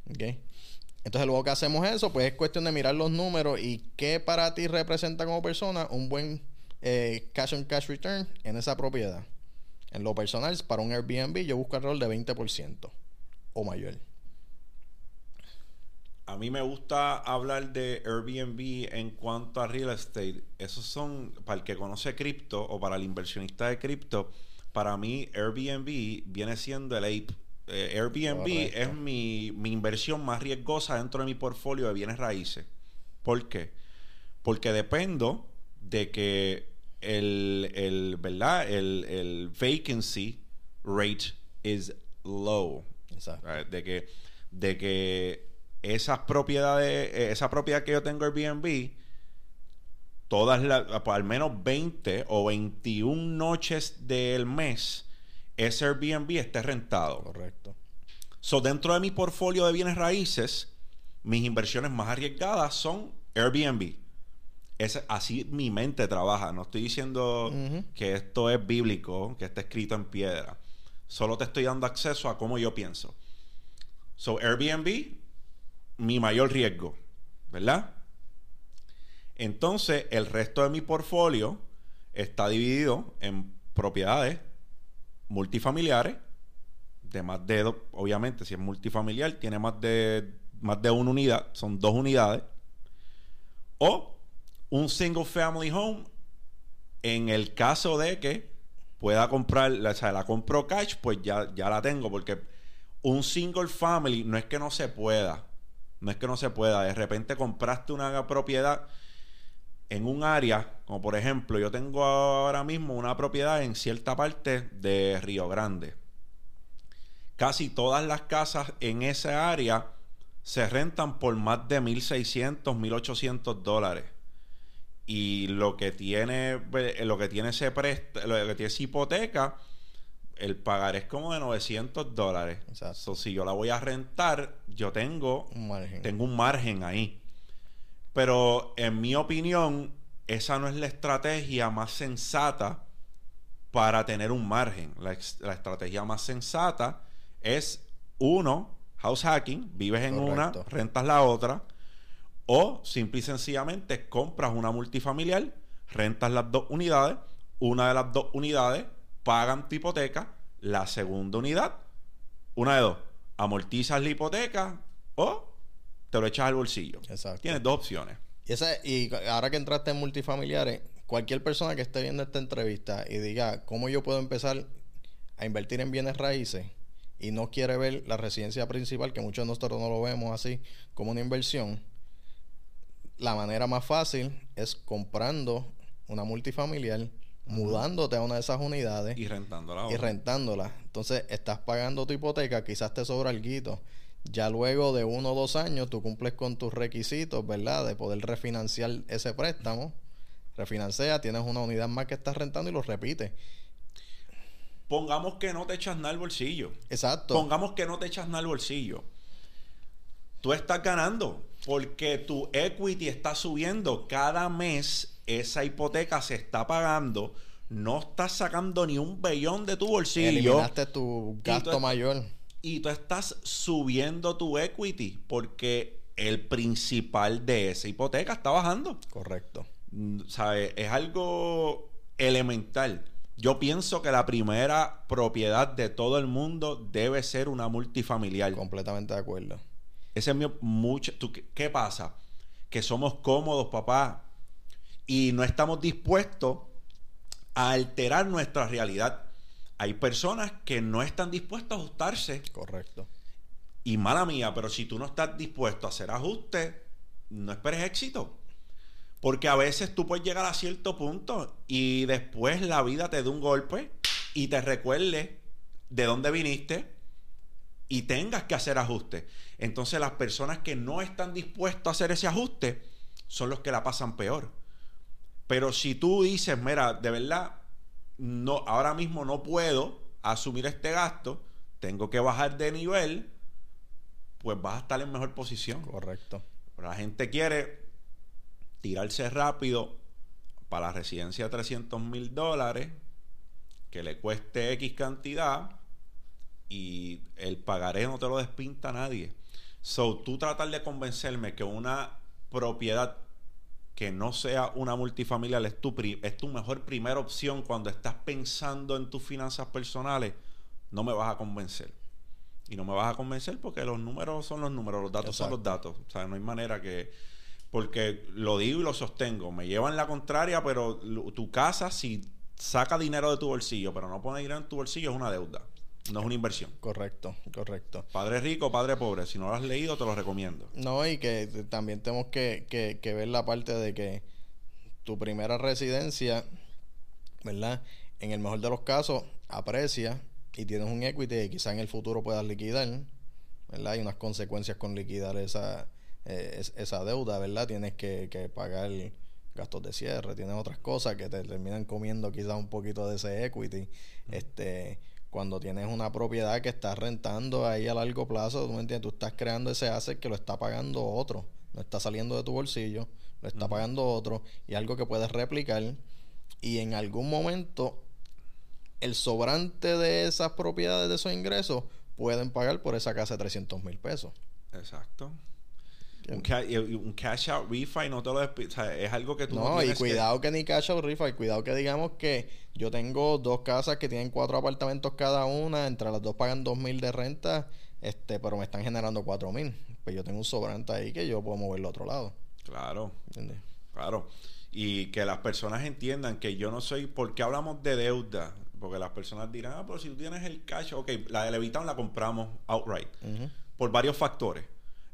¿Ok? Entonces luego que hacemos eso, pues es cuestión de mirar los números y qué para ti representa como persona un buen eh, cash on cash return en esa propiedad. En lo personal, para un Airbnb yo busco alrededor de 20% o mayor. A mí me gusta hablar de Airbnb en cuanto a real estate. Esos son, para el que conoce cripto o para el inversionista de cripto, para mí Airbnb viene siendo el ape. Eh, Airbnb Correcto. es mi, mi inversión más riesgosa dentro de mi portfolio de bienes raíces. ¿Por qué? Porque dependo de que el, el ¿verdad? El, el vacancy rate is low. Exacto. Right, De que, de que esas propiedades, eh, esa propiedad que yo tengo Airbnb, todas las, pues, al menos 20 o 21 noches del mes ese Airbnb esté rentado. Correcto. So, dentro de mi portfolio de bienes raíces, mis inversiones más arriesgadas son Airbnb. Es, así mi mente trabaja. No estoy diciendo que esto es bíblico, que está escrito en piedra. Solo te estoy dando acceso a cómo yo pienso. So, Airbnb, mi mayor riesgo, ¿verdad? Entonces, el resto de mi portfolio está dividido en propiedades multifamiliares de más de dos, obviamente, si es multifamiliar, tiene más de más de una unidad, son dos unidades. O un single family home en el caso de que pueda comprar, o sea, la compro cash, pues ya, ya la tengo, porque un single family no es que no se pueda, no es que no se pueda, de repente compraste una propiedad en un área, como por ejemplo, yo tengo ahora mismo una propiedad en cierta parte de Río Grande. Casi todas las casas en esa área se rentan por más de 1.600, 1.800 dólares. Y lo que tiene, eh, lo que tiene ese presta, lo que tiene esa hipoteca, el pagar es como de 900 dólares. Exacto. So, si yo la voy a rentar, yo tengo Un margen. tengo un margen ahí. Pero en mi opinión, esa no es la estrategia más sensata para tener un margen. La, estrategia más sensata es, uno, house hacking, vives en una, rentas la otra, o simple y sencillamente compras una multifamiliar, rentas las dos unidades, una de las dos unidades pagan tu hipoteca, la segunda unidad, una de dos, amortizas la hipoteca o te lo echas al bolsillo. Exacto. Tienes dos opciones. Y, y ahora que entraste en multifamiliares, cualquier persona que esté viendo esta entrevista y diga cómo yo puedo empezar a invertir en bienes raíces y no quiere ver la residencia principal, que muchos de nosotros no lo vemos así como una inversión, la manera más fácil es comprando una multifamiliar, mudándote a una de esas unidades Y rentando la y rentándola. Entonces estás pagando tu hipoteca, quizás te sobra algo. Ya luego de uno o dos años tú cumples con tus requisitos, ¿verdad? De poder refinanciar ese préstamo. Refinancia, tienes una unidad más que estás rentando y lo repites. Pongamos que no te echas nada al bolsillo. Exacto. Pongamos que no te echas nada al bolsillo. Tú estás ganando porque tu equity está subiendo. Cada mes esa hipoteca se está pagando. No estás sacando ni un bellón de tu bolsillo. Eliminaste tu gasto tú- mayor. Y tú estás subiendo tu equity porque el principal de esa hipoteca está bajando. Correcto. Mm, ¿Sabes? Es algo elemental. Yo pienso que la primera propiedad de todo el mundo debe ser una multifamiliar. Completamente de acuerdo. Ese es mi mucho. ¿tú qué, qué pasa? Que somos cómodos, papá, y no estamos dispuestos a alterar nuestra realidad. Hay personas que no están dispuestas a ajustarse. Correcto. Y mala mía, pero si tú no estás dispuesto a hacer ajustes, no esperes éxito. Porque a veces tú puedes llegar a cierto punto y después la vida te dé un golpe y te recuerde de dónde viniste y tengas que hacer ajustes. Entonces las personas que no están dispuestas a hacer ese ajuste son los que la pasan peor. Pero si tú dices, mira, de verdad, no, ahora mismo no puedo asumir este gasto, tengo que bajar de nivel, pues vas a estar en mejor posición. Correcto. Pero la gente quiere tirarse rápido para la residencia de 300 mil dólares, que le cueste X cantidad y el pagaré no te lo despinta nadie. So, tú tratar de convencerme que una propiedad que no sea una multifamiliar es tu, pri- es tu mejor primera opción cuando estás pensando en tus finanzas personales, no me vas a convencer. Y no me vas a convencer porque los números son los números, los datos son los datos. O sea, no hay manera que... Porque lo digo y lo sostengo. Me llevan la contraria, pero tu casa, si saca dinero de tu bolsillo, pero no pone dinero en tu bolsillo, es una deuda. No es una inversión. Correcto. Correcto. Padre rico, padre pobre. Si no lo has leído, te lo recomiendo. No, y que también tenemos que, que, que ver la parte de que tu primera residencia, ¿verdad? En el mejor de los casos, aprecia y tienes un equity que quizá en el futuro puedas liquidar, ¿verdad? Hay unas consecuencias con liquidar esa, eh, es- esa deuda, ¿verdad? Tienes que, que pagar gastos de cierre, tienes otras cosas que te terminan comiendo quizás un poquito de ese equity. Este, cuando tienes una propiedad que estás rentando ahí a largo plazo, tú me entiendes, tú estás creando ese asset que lo está pagando otro, no está saliendo de tu bolsillo, lo está pagando otro y algo que puedes replicar y en algún momento el sobrante de esas propiedades de esos ingresos pueden pagar por esa casa de 300 mil pesos. Exacto. Un, cash out refi no te lo es algo que tú no, no y cuidado que... ni cash out refi cuidado que digamos que yo tengo dos casas que tienen cuatro apartamentos cada una entre las dos pagan dos mil de renta este pero me están generando cuatro mil. Pues yo tengo un sobrante ahí que yo puedo moverlo al otro lado. Claro. Claro. Y que las personas entiendan que yo no soy porque hablamos de deuda porque las personas dirán ah pero si tú tienes el cash ok la de Levitown la compramos outright por varios factores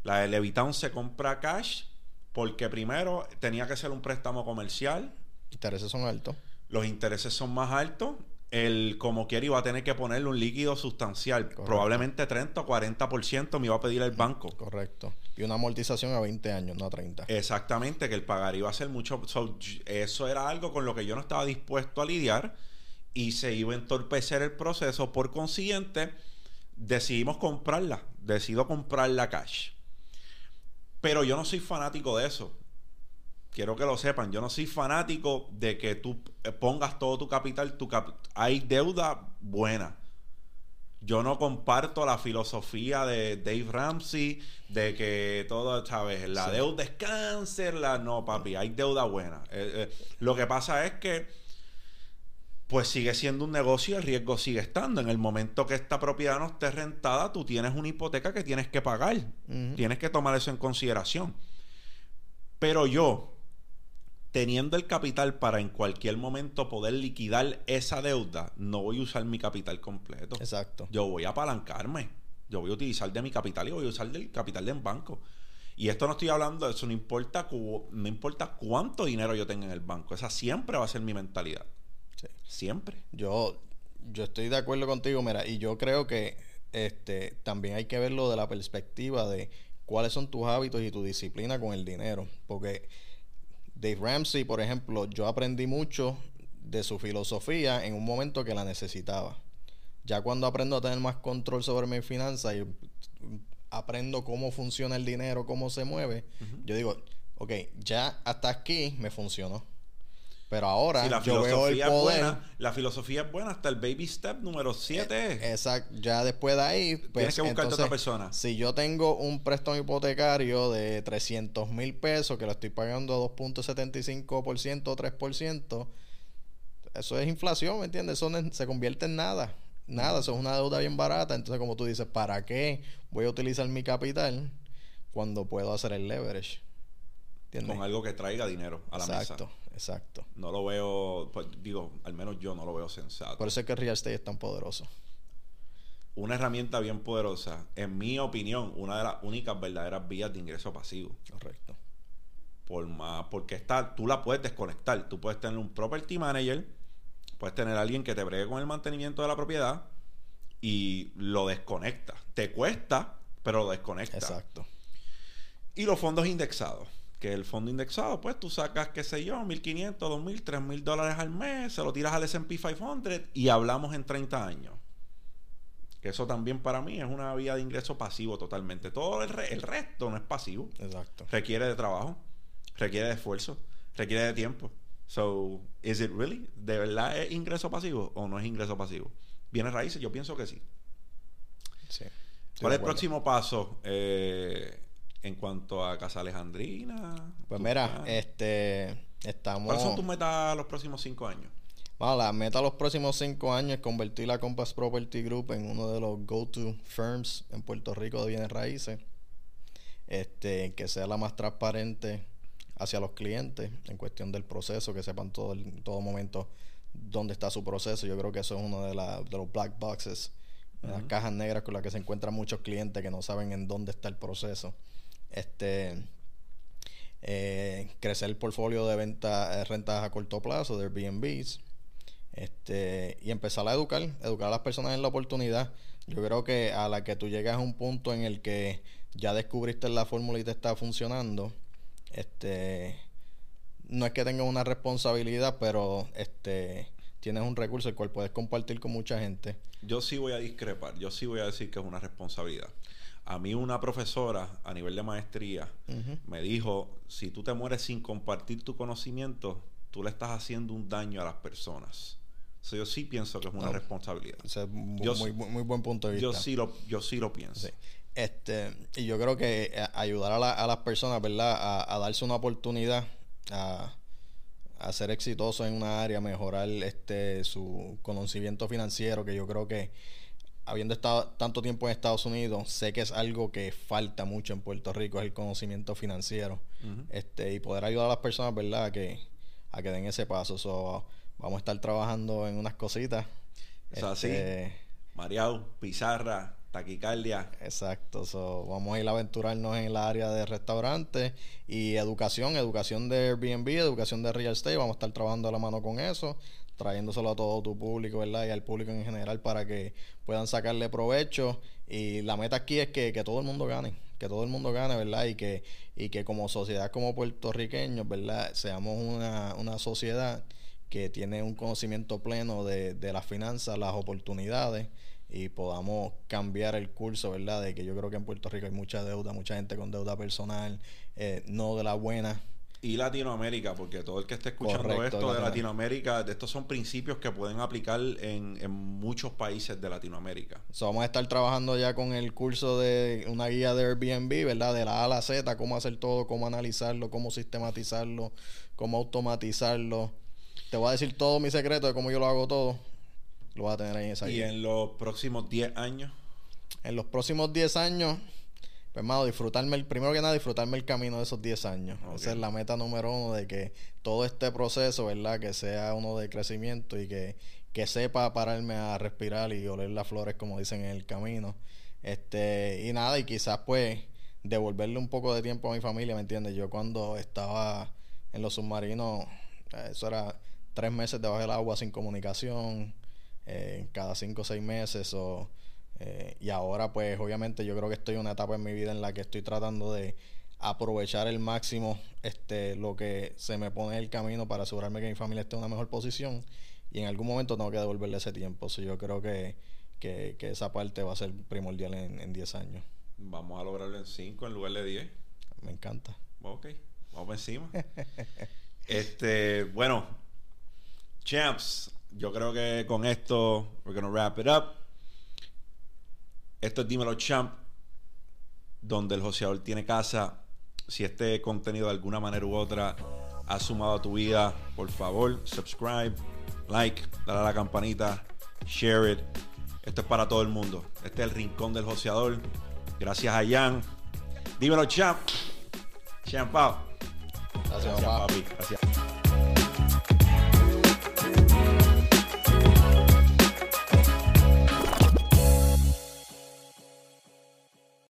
la de Levitown se compra cash porque primero tenía que ser un préstamo comercial. Intereses son altos. Los intereses son más altos. El como quiera iba a tener que ponerle un líquido sustancial. Probablemente 30 o 40% me iba a pedir el banco. Correcto. Y una amortización a 20 años, no a 30. Exactamente, que el pagar iba a ser mucho. eso era algo con lo que yo no estaba dispuesto a lidiar y se iba a entorpecer el proceso. Por consiguiente, decidimos comprarla. Decido comprarla cash. Pero yo no soy fanático de eso. Quiero que lo sepan. Yo no soy fanático de que tú eh, pongas todo tu capital. Tu Hay deuda buena. Yo no comparto la filosofía de Dave Ramsey de que todo, ¿sabes? La deuda es cáncer. La... No, papi, hay deuda buena. Eh, eh, lo que pasa es que pues sigue siendo un negocio y el riesgo sigue estando. En el momento que esta propiedad no esté rentada, tú tienes una hipoteca que tienes que pagar. Tienes que tomar eso en consideración. Pero yo, teniendo el capital para en cualquier momento poder liquidar esa deuda, no voy a usar mi capital completo. Exacto. Yo voy a apalancarme. Yo voy a utilizar de mi capital y voy a usar del capital del banco. Y esto no estoy hablando de eso, no importa, no importa cuánto dinero yo tenga en el banco. Esa siempre va a ser mi mentalidad. Siempre. Yo, yo estoy de acuerdo contigo, mira, y yo creo que este también hay que verlo de la perspectiva de cuáles son tus hábitos y tu disciplina con el dinero. Porque Dave Ramsey, por ejemplo, yo aprendí mucho de su filosofía en un momento que la necesitaba. Ya cuando aprendo a tener más control sobre mis finanzas y aprendo cómo funciona el dinero, cómo se mueve, yo digo, ok, ya hasta aquí me funcionó. Pero ahora la yo veo el poder. Buena, la filosofía es buena hasta el baby step número 7. Eh, exacto. Ya después de ahí. Pues, Tienes que buscarte otra persona. Si yo tengo un préstamo hipotecario de 300 mil pesos que lo estoy pagando a 2.75% o 3%, eso es inflación, ¿me entiendes? Eso se convierte en nada. Nada, eso es una deuda bien barata. Entonces, como tú dices, ¿para qué voy a utilizar mi capital cuando puedo hacer el leverage? Con algo que traiga dinero a la mesa. Exacto, exacto. No lo veo, pues, digo, al menos yo no lo veo sensato. Por eso es que el real estate es tan poderoso. Una herramienta bien poderosa, en mi opinión, una de las únicas verdaderas vías de ingreso pasivo. Correcto. Por más, porque está, tú la puedes desconectar. Tú puedes tener un property manager, puedes tener alguien que te bregue con el mantenimiento de la propiedad y lo desconecta. Te cuesta, pero lo desconecta. Exacto. Y los fondos indexados que el fondo indexado, pues tú sacas, qué sé yo, 1.500, 2.000, 3.000 dólares al mes, se lo tiras al SP 500 y hablamos en 30 años. Que eso también para mí es una vía de ingreso pasivo totalmente. Todo el, el resto no es pasivo. Exacto. Requiere de trabajo, requiere de esfuerzo, requiere de tiempo. So, is it really? ¿De verdad es ingreso pasivo o no es ingreso pasivo? ¿Viene raíces? Yo pienso que sí. Sí. ¿Cuál es el próximo paso? Eh, en cuanto a Casa Alejandrina. Pues mira, este estamos. ¿Cuáles son tus metas los próximos cinco años? Bueno, la meta los próximos cinco años es convertir la Compass Property Group en uno de los go-to firms en Puerto Rico de bienes raíces. Este, que sea la más transparente hacia los clientes en cuestión del proceso, que sepan todo en todo momento dónde está su proceso. Yo creo que eso es uno de, de los black boxes, las cajas negras con las que se encuentran muchos clientes que no saben en dónde está el proceso este eh, crecer el portfolio de venta, rentas a corto plazo de Airbnbs este, y empezar a educar, educar a las personas en la oportunidad. Yo creo que a la que tú llegas a un punto en el que ya descubriste la fórmula y te está funcionando, este, no es que tengas una responsabilidad, pero este, tienes un recurso el cual puedes compartir con mucha gente. Yo sí voy a discrepar, yo sí voy a decir que es una responsabilidad. A mí una profesora a nivel de maestría me dijo, si tú te mueres sin compartir tu conocimiento, tú le estás haciendo un daño a las personas. yo sí pienso que es una responsabilidad. es muy, muy, buen punto de vista. Yo sí lo, yo sí lo pienso. Este, y yo creo que eh, ayudar a, las personas, ¿verdad? A, darse una oportunidad a, a, ser exitoso en una área, mejorar este su conocimiento financiero, que yo creo que habiendo estado tanto tiempo en Estados Unidos, sé que es algo que falta mucho en Puerto Rico, es el conocimiento financiero. este Y poder ayudar a las personas, ¿verdad? A que, a que den ese paso. So, vamos a estar trabajando en unas cositas. Es así. Este, Mariau, pizarra, taquicardia. Exacto, so, vamos a ir a aventurarnos en el área de restaurantes y educación, educación de Airbnb, educación de real estate, vamos a estar trabajando a la mano con eso trayéndoselo a todo tu público, ¿verdad? Y al público en general para que puedan sacarle provecho. Y la meta aquí es que, todo el mundo gane, que todo el mundo gane, ¿verdad? Y que, y que como sociedad, como puertorriqueños, ¿verdad? Seamos una, una sociedad que tiene un conocimiento pleno de, de las finanzas, las oportunidades y podamos cambiar el curso, ¿verdad? De que yo creo que en Puerto Rico hay mucha deuda, mucha gente con deuda personal, eh, no de la buena y Latinoamérica, porque todo el que esté escuchando esto de Latinoamérica, de estos son principios que pueden aplicar en, en muchos países de Latinoamérica. vamos a estar trabajando ya con el curso de una guía de Airbnb, ¿verdad? De la A a la Z, cómo hacer todo, cómo analizarlo, cómo sistematizarlo, cómo automatizarlo. Te voy a decir todo mi secreto de cómo yo lo hago todo. Lo vas a tener ahí en esa guía. ¿Y en los próximos 10 años? En los próximos 10 años pues, hermano, disfrutarme, el, primero que nada, disfrutarme el camino de esos 10 años. Esa es la meta número uno de que todo este proceso, ¿verdad? Que sea uno de crecimiento y que, que sepa pararme a respirar y oler las flores, como dicen en el camino. Este, y nada, y quizás pues devolverle un poco de tiempo a mi familia, ¿me entiendes? Yo cuando estaba en los submarinos, eso era tres meses debajo del agua sin comunicación, eh, cada cinco o seis meses, o eh, y ahora, pues, obviamente, yo creo que estoy en una etapa en mi vida en la que estoy tratando de aprovechar el máximo este lo que se me pone en el camino para asegurarme que mi familia esté en una mejor posición y en algún momento tengo que devolverle ese tiempo. So, yo creo que, que, esa parte va a ser primordial en 10 años. Vamos a lograrlo en 5 en lugar de 10. Me encanta. Ok, vamos encima. este, bueno, champs, yo creo que con esto we're gonna wrap it up. Esto es Dímelo Champ, donde el joseador tiene casa. Si este contenido de alguna manera u otra ha sumado a tu vida, por favor, subscribe, like, dale a la campanita, share it. Esto es para todo el mundo. Este es el rincón del joseador. Gracias a Jan. Dímelo, champ. Champ Gracias, papi. Gracias.